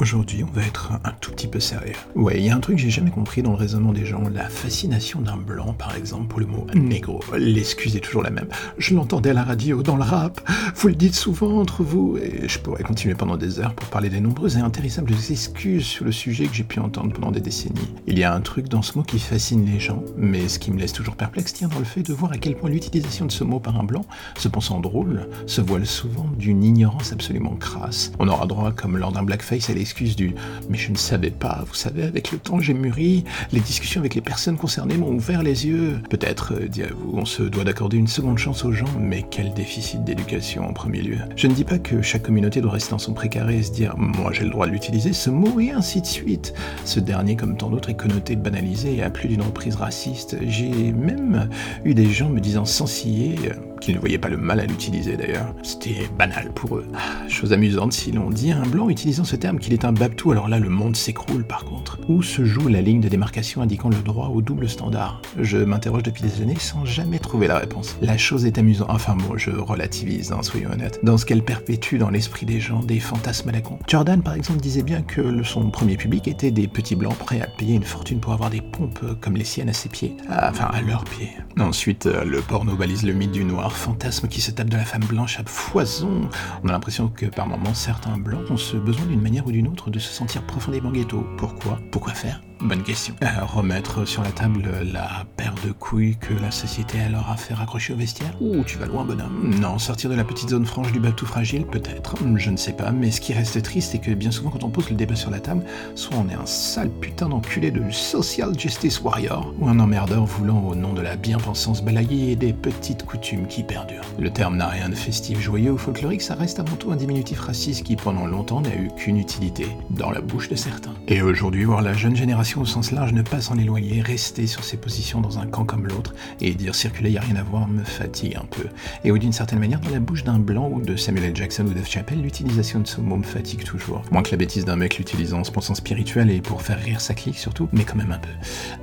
Aujourd'hui, on va être un tout petit peu sérieux. Ouais, il y a un truc que j'ai jamais compris dans le raisonnement des gens, la fascination d'un blanc, par exemple, pour le mot négro. L'excuse est toujours la même. Je l'entendais à la radio, dans le rap, vous le dites souvent entre vous, et je pourrais continuer pendant des heures pour parler des nombreuses et intérissables excuses sur le sujet que j'ai pu entendre pendant des décennies. Il y a un truc dans ce mot qui fascine les gens, mais ce qui me laisse toujours perplexe tient dans le fait de voir à quel point l'utilisation de ce mot par un blanc, se pensant drôle, se voile souvent d'une ignorance absolument crasse. On aura droit, comme lors d'un blackface, à l'excuse du mais je ne savais pas, vous savez, avec le temps j'ai mûri, les discussions avec les personnes concernées m'ont ouvert les yeux. Peut-être, euh, direz-vous, on se doit d'accorder une seconde chance aux gens, mais quel déficit d'éducation en premier lieu. Je ne dis pas que chaque communauté doit rester dans son précaré et se dire moi j'ai le droit de l'utiliser, ce mot et ainsi de suite. Ce dernier, comme tant d'autres, est connoté banalisé et à plus d'une reprise raciste. J'ai même eu des gens me disant sans scier qu'ils ne voyaient pas le mal à l'utiliser d'ailleurs. C'était banal pour eux. Ah, chose amusante, si l'on dit un blanc utilisant ce terme qu'il est un babtou, alors là le monde s'écroule par contre. Où se joue la ligne de démarcation indiquant le droit au double standard? Je m'interroge depuis des années sans jamais trouver la réponse. La chose est amusante, enfin bon, je relativise, hein, soyons honnêtes, dans ce qu'elle perpétue dans l'esprit des gens, des fantasmes à la con. Jordan par exemple disait bien que son premier public était des petits blancs prêts à payer une fortune pour avoir des pompes comme les siennes à ses pieds. Ah, enfin, à leurs pieds. Ensuite, euh, le porno balise le mythe du noir fantasme qui se tape de la femme blanche à foison. On a l'impression que par moments, certains blancs ont ce besoin d'une manière ou d'une autre de se sentir profondément ghetto. Pourquoi? Pourquoi faire? Bonne question. Euh, remettre sur la table la paire de couilles que la société alors a fait raccrocher au vestiaire Ouh, tu vas loin, bonhomme. Non, sortir de la petite zone franche du bateau fragile, peut-être. Je ne sais pas, mais ce qui reste triste, c'est que bien souvent, quand on pose le débat sur la table, soit on est un sale putain d'enculé de social justice warrior, ou un emmerdeur voulant, au nom de la bien-pensance, balayer des petites coutumes qui perdurent. Le terme n'a rien de festif, joyeux ou folklorique, ça reste avant tout un diminutif raciste qui, pendant longtemps, n'a eu qu'une utilité, dans la bouche de certains. Et aujourd'hui, voir la jeune génération au sens large, ne pas s'en éloigner, rester sur ses positions dans un camp comme l'autre, et dire circuler, y a rien à voir, me fatigue un peu. Et ou d'une certaine manière, dans la bouche d'un blanc ou de Samuel L. Jackson ou Dave Chappelle, l'utilisation de ce mot me fatigue toujours. Moins que la bêtise d'un mec l'utilisant en se pensant spirituel et pour faire rire sa clique surtout, mais quand même un peu.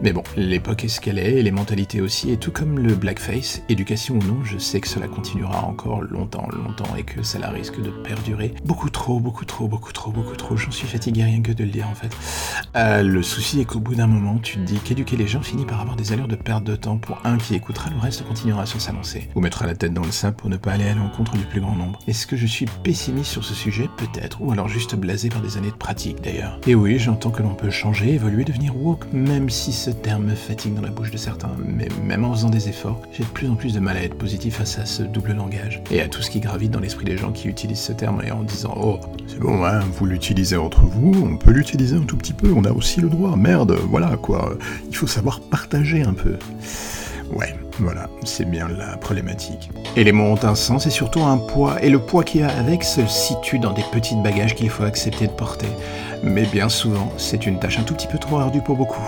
Mais bon, l'époque est ce qu'elle est, les mentalités aussi, et tout comme le blackface, éducation ou non, je sais que cela continuera encore longtemps, longtemps, et que cela risque de perdurer beaucoup trop, beaucoup trop, beaucoup trop, beaucoup trop. J'en suis fatigué rien que de le dire en fait. Euh, le souci et qu'au bout d'un moment, tu te dis qu'éduquer les gens finit par avoir des allures de perte de temps pour un qui écoutera, le reste continuera sur sa lancée. Ou mettra la tête dans le sable pour ne pas aller à l'encontre du plus grand nombre. Est-ce que je suis pessimiste sur ce sujet? Peut-être. Ou alors juste blasé par des années de pratique d'ailleurs. Et oui, j'entends que l'on peut changer, évoluer, devenir woke, même si ce terme me fatigue dans la bouche de certains. Mais même en faisant des efforts, j'ai de plus en plus de mal à être positif face à ce double langage. Et à tout ce qui gravite dans l'esprit des gens qui utilisent ce terme et en disant Oh, c'est bon, hein, vous l'utilisez entre vous, on peut l'utiliser un tout petit peu, on a aussi le droit, merde, voilà quoi. Il faut savoir partager un peu. Ouais, voilà, c'est bien la problématique. Et les mots ont un sens et surtout un poids, et le poids qu'il y a avec se situe dans des petits bagages qu'il faut accepter de porter. Mais bien souvent, c'est une tâche un tout petit peu trop ardue pour beaucoup.